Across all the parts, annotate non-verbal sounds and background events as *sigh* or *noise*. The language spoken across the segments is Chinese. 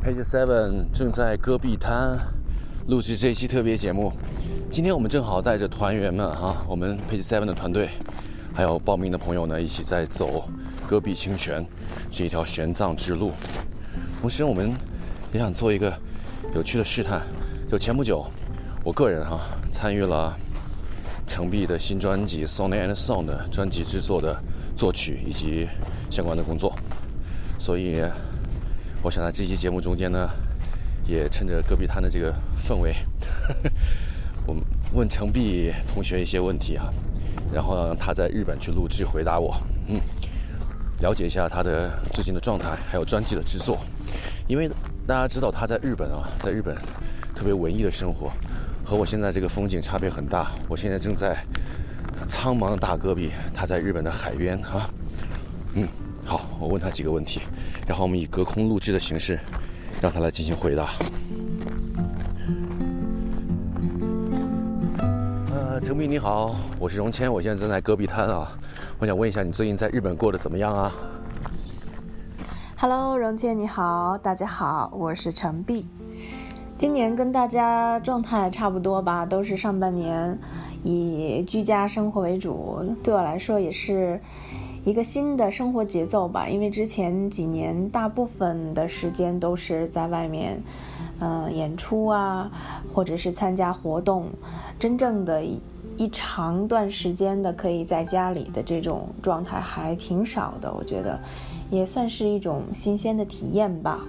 Page Seven 正在戈壁滩录制这一期特别节目。今天我们正好带着团员们哈，我们 Page Seven 的团队，还有报名的朋友呢，一起在走戈壁清泉这一条玄奘之路。同时，我们也想做一个有趣的试探。就前不久，我个人哈参与了程璧的新专辑《Song and Song》的专辑制作的作曲以及相关的工作，所以。我想在这期节目中间呢，也趁着戈壁滩的这个氛围，*laughs* 我们问程璧同学一些问题啊，然后让他在日本去录制回答我，嗯，了解一下他的最近的状态，还有专辑的制作。因为大家知道他在日本啊，在日本特别文艺的生活，和我现在这个风景差别很大。我现在正在苍茫的大戈壁，他在日本的海边啊，嗯。好，我问他几个问题，然后我们以隔空录制的形式，让他来进行回答。呃，程斌你好，我是荣谦，我现在正在戈壁滩啊，我想问一下你最近在日本过得怎么样啊？Hello，荣谦你好，大家好，我是程碧，今年跟大家状态差不多吧，都是上半年以居家生活为主，对我来说也是。一个新的生活节奏吧，因为之前几年大部分的时间都是在外面，嗯，演出啊，或者是参加活动，真正的一长段时间的可以在家里的这种状态还挺少的，我觉得也算是一种新鲜的体验吧。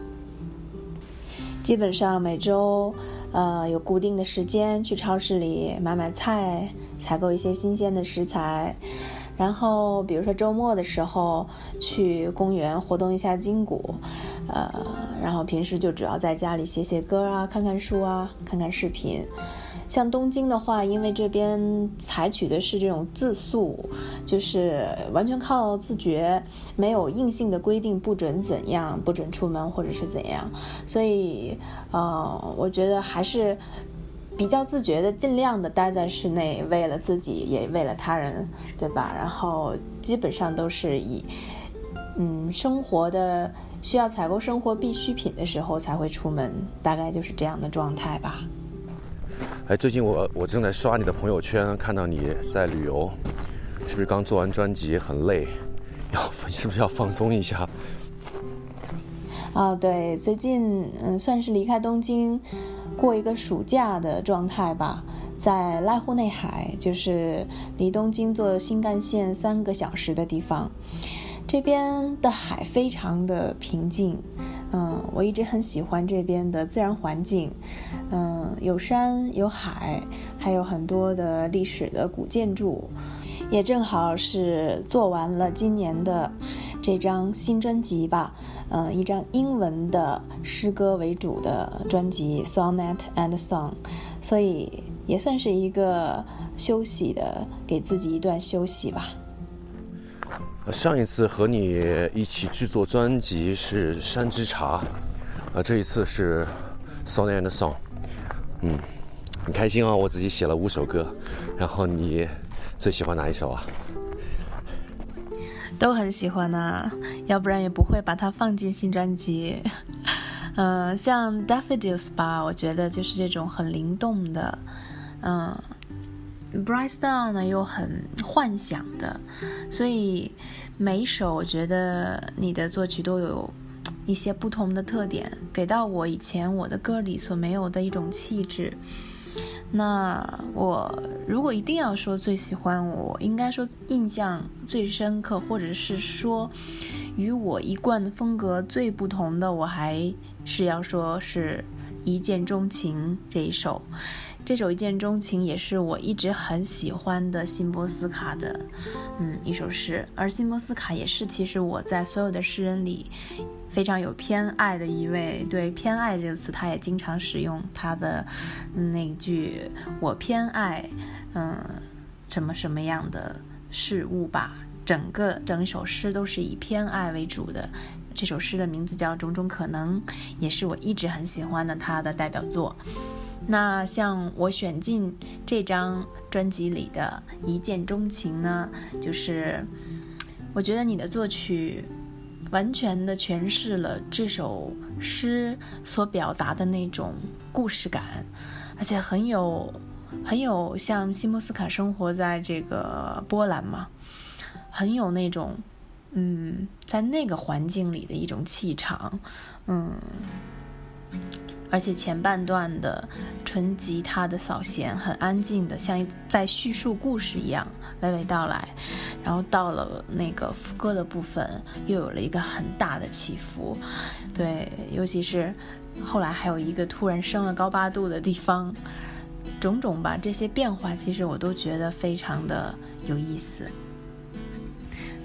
基本上每周，呃，有固定的时间去超市里买买菜，采购一些新鲜的食材。然后，比如说周末的时候去公园活动一下筋骨，呃，然后平时就主要在家里写写歌啊，看看书啊，看看视频。像东京的话，因为这边采取的是这种自诉，就是完全靠自觉，没有硬性的规定不准怎样，不准出门或者是怎样，所以，呃，我觉得还是。比较自觉的，尽量的待在室内，为了自己，也为了他人，对吧？然后基本上都是以，嗯，生活的需要采购生活必需品的时候才会出门，大概就是这样的状态吧。哎，最近我我正在刷你的朋友圈，看到你在旅游，是不是刚做完专辑很累，*laughs* 要是不是要放松一下？啊，对，最近嗯，算是离开东京。过一个暑假的状态吧，在濑户内海，就是离东京坐新干线三个小时的地方。这边的海非常的平静，嗯，我一直很喜欢这边的自然环境，嗯，有山有海，还有很多的历史的古建筑。也正好是做完了今年的这张新专辑吧，嗯，一张英文的诗歌为主的专辑《Sonnet and Song》，所以也算是一个休息的，给自己一段休息吧。上一次和你一起制作专辑是《山之茶》，啊，这一次是《Sonnet and Song》，嗯，很开心啊，我自己写了五首歌，然后你。最喜欢哪一首啊？都很喜欢呢，要不然也不会把它放进新专辑。嗯，*laughs* 像 Daffodils 吧，我觉得就是这种很灵动的。嗯，Bright Star 呢又很幻想的，所以每一首我觉得你的作曲都有一些不同的特点，给到我以前我的歌里所没有的一种气质。那我如果一定要说最喜欢，我应该说印象最深刻，或者是说与我一贯的风格最不同的，我还是要说是一见钟情这一首。这首一见钟情也是我一直很喜欢的辛波斯卡的，嗯，一首诗。而辛波斯卡也是其实我在所有的诗人里。非常有偏爱的一位，对“偏爱”这个词，他也经常使用他的那句“我偏爱”，嗯，什么什么样的事物吧。整个整首诗都是以偏爱为主的。这首诗的名字叫《种种可能》，也是我一直很喜欢的他的代表作。那像我选进这张专辑里的一见钟情呢，就是我觉得你的作曲。完全的诠释了这首诗所表达的那种故事感，而且很有很有像西莫斯卡生活在这个波兰嘛，很有那种嗯，在那个环境里的一种气场，嗯。而且前半段的纯吉他的扫弦很安静的，像在叙述故事一样娓娓道来，然后到了那个副歌的部分，又有了一个很大的起伏，对，尤其是后来还有一个突然升了高八度的地方，种种吧，这些变化其实我都觉得非常的有意思。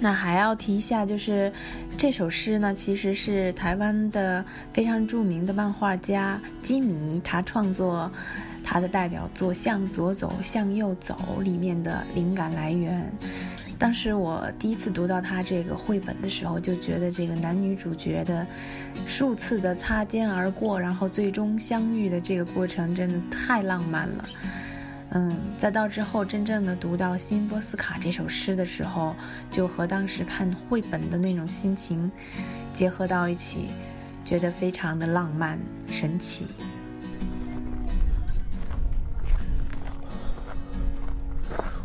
那还要提一下，就是这首诗呢，其实是台湾的非常著名的漫画家基米他创作他的代表作《向左走，向右走》里面的灵感来源。当时我第一次读到他这个绘本的时候，就觉得这个男女主角的数次的擦肩而过，然后最终相遇的这个过程，真的太浪漫了。嗯，再到之后真正的读到《新波斯卡》这首诗的时候，就和当时看绘本的那种心情结合到一起，觉得非常的浪漫神奇。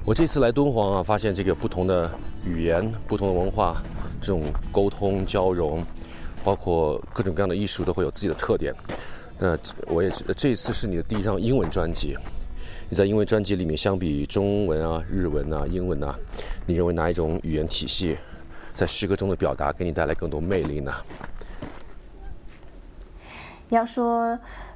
我这次来敦煌啊，发现这个不同的语言、不同的文化，这种沟通交融，包括各种各样的艺术，都会有自己的特点。那我也这次是你的第一张英文专辑。你在英文专辑里面，相比中文啊、日文啊、英文啊，你认为哪一种语言体系在诗歌中的表达给你带来更多魅力呢？要说，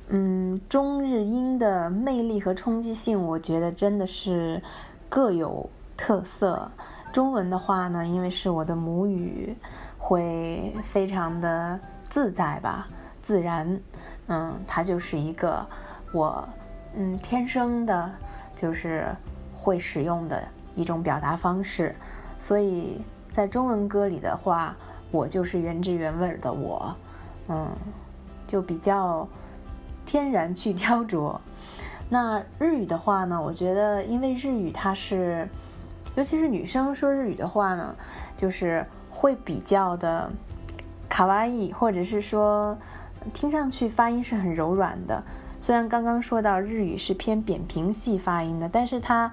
嗯，中日英的魅力和冲击性，我觉得真的是各有特色。中文的话呢，因为是我的母语，会非常的自在吧，自然。嗯，它就是一个我。嗯，天生的，就是会使用的一种表达方式，所以在中文歌里的话，我就是原汁原味的我，嗯，就比较天然去雕琢。那日语的话呢，我觉得因为日语它是，尤其是女生说日语的话呢，就是会比较的卡哇伊，或者是说听上去发音是很柔软的。虽然刚刚说到日语是偏扁平系发音的，但是它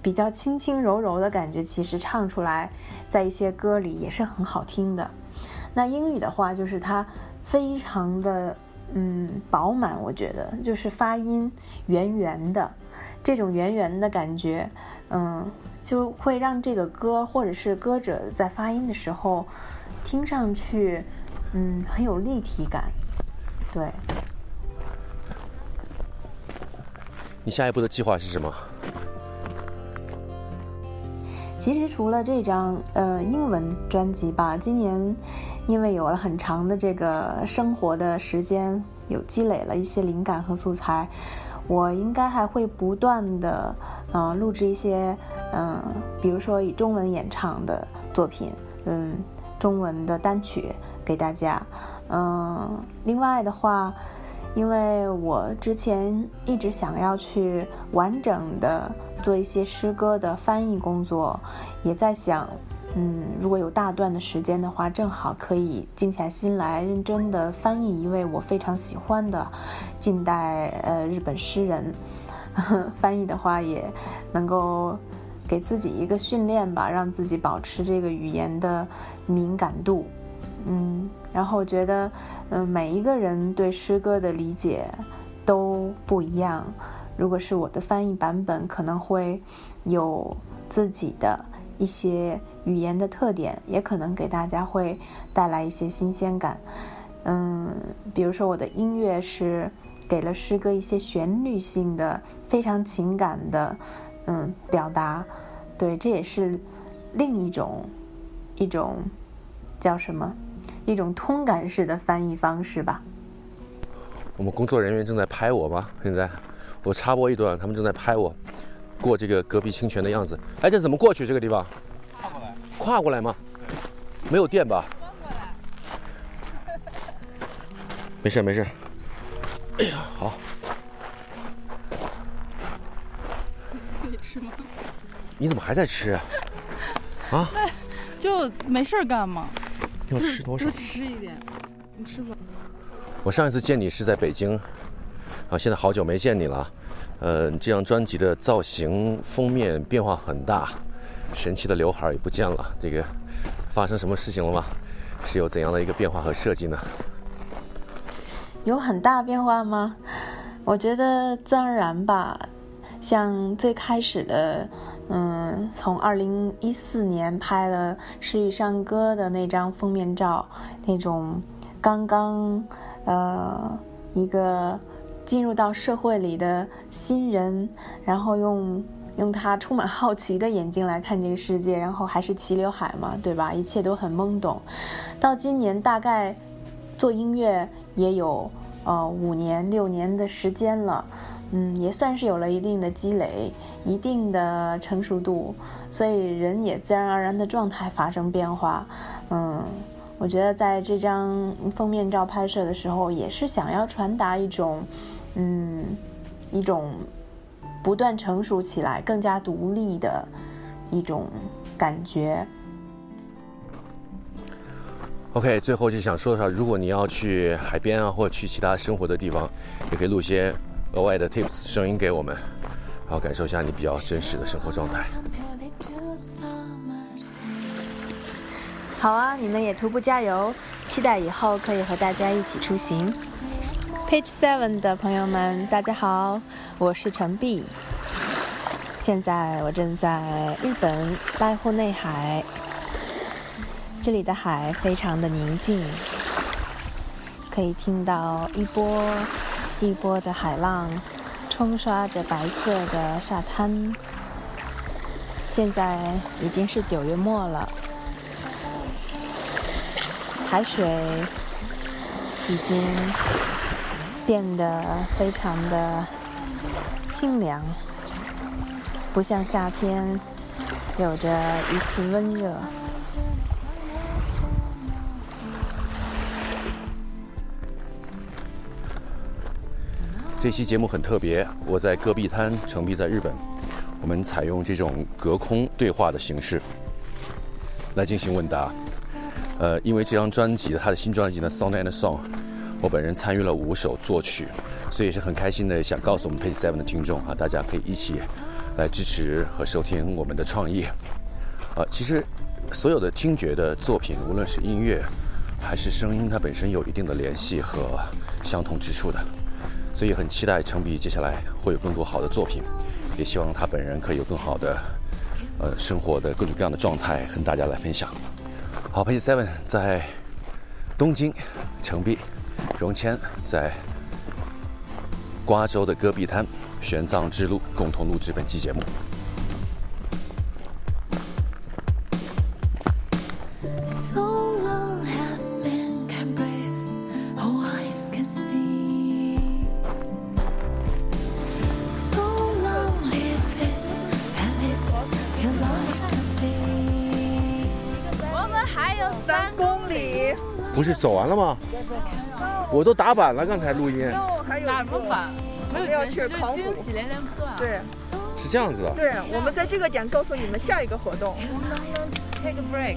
比较轻轻柔柔的感觉，其实唱出来在一些歌里也是很好听的。那英语的话，就是它非常的嗯饱满，我觉得就是发音圆圆的，这种圆圆的感觉，嗯，就会让这个歌或者是歌者在发音的时候听上去嗯很有立体感，对。你下一步的计划是什么？其实除了这张呃英文专辑吧，今年因为有了很长的这个生活的时间，有积累了一些灵感和素材，我应该还会不断的嗯录制一些嗯，比如说以中文演唱的作品，嗯，中文的单曲给大家，嗯，另外的话。因为我之前一直想要去完整的做一些诗歌的翻译工作，也在想，嗯，如果有大段的时间的话，正好可以静下心来认真的翻译一位我非常喜欢的近代呃日本诗人。*laughs* 翻译的话也能够给自己一个训练吧，让自己保持这个语言的敏感度。嗯，然后我觉得，嗯，每一个人对诗歌的理解都不一样。如果是我的翻译版本，可能会有自己的一些语言的特点，也可能给大家会带来一些新鲜感。嗯，比如说我的音乐是给了诗歌一些旋律性的、非常情感的，嗯，表达。对，这也是另一种一种叫什么？一种通感式的翻译方式吧。我们工作人员正在拍我吗？现在我插播一段，他们正在拍我过这个戈壁清泉的样子。哎，这怎么过去？这个地方？跨过来。跨过来吗？没有电吧？没事没事。哎呀，好。*laughs* 可以吃吗？你怎么还在吃？啊？啊 *laughs* 就没事干吗？要吃多少？多吃一点，你吃吧。我上一次见你是在北京，啊，现在好久没见你了。呃，这张专辑的造型封面变化很大，神奇的刘海也不见了。这个发生什么事情了吗？是有怎样的一个变化和设计呢？有很大变化吗？我觉得自然而然吧。像最开始的，嗯，从二零一四年拍了《诗与山歌》的那张封面照，那种刚刚呃一个。进入到社会里的新人，然后用用他充满好奇的眼睛来看这个世界，然后还是齐刘海嘛，对吧？一切都很懵懂。到今年大概做音乐也有呃五年六年的时间了，嗯，也算是有了一定的积累，一定的成熟度，所以人也自然而然的状态发生变化。嗯，我觉得在这张封面照拍摄的时候，也是想要传达一种。嗯，一种不断成熟起来、更加独立的一种感觉。OK，最后就想说说，如果你要去海边啊，或者去其他生活的地方，也可以录一些额外的 tips 声音给我们，然后感受一下你比较真实的生活状态。好啊，你们也徒步加油，期待以后可以和大家一起出行。Page Seven 的朋友们，大家好，我是陈碧。现在我正在日本濑户内海，这里的海非常的宁静，可以听到一波一波的海浪冲刷着白色的沙滩。现在已经是九月末了，海水已经。变得非常的清凉，不像夏天有着一丝温热。这期节目很特别，我在戈壁滩，成璧在日本，我们采用这种隔空对话的形式来进行问答。呃，因为这张专辑，他的新专辑呢，《Song and Song》。我本人参与了五首作曲，所以是很开心的，想告诉我们 Page Seven 的听众啊，大家可以一起来支持和收听我们的创意。啊，其实所有的听觉的作品，无论是音乐还是声音，它本身有一定的联系和相同之处的，所以很期待程璧接下来会有更多好的作品，也希望他本人可以有更好的呃生活的各种各样的状态和大家来分享。好，Page Seven 在东京，程璧。荣谦在瓜州的戈壁滩玄奘之路共同录制本期节目。不是走完了吗？我都打板了，刚才录音。打什么板？没有要去考惊喜连连不断。对，是这样子的。对，我们在这个点告诉你们下一个活动。我们能不能 take a break？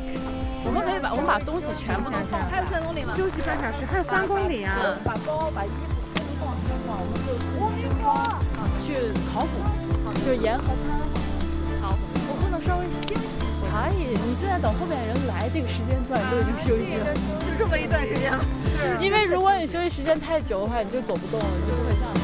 我们可以把我们把东西全部拿下。还有三公里吗？休息半小时，还有三公里啊！把包、把衣服全部放身上，我们就自轻装去考古，就是沿河滩。好，我不能稍微休息？可以，你现在等后面人来，这个时间段都已经休息了，就这么一段时间。因为如果你休息时间太久的话，你就走不动了，你就不会像。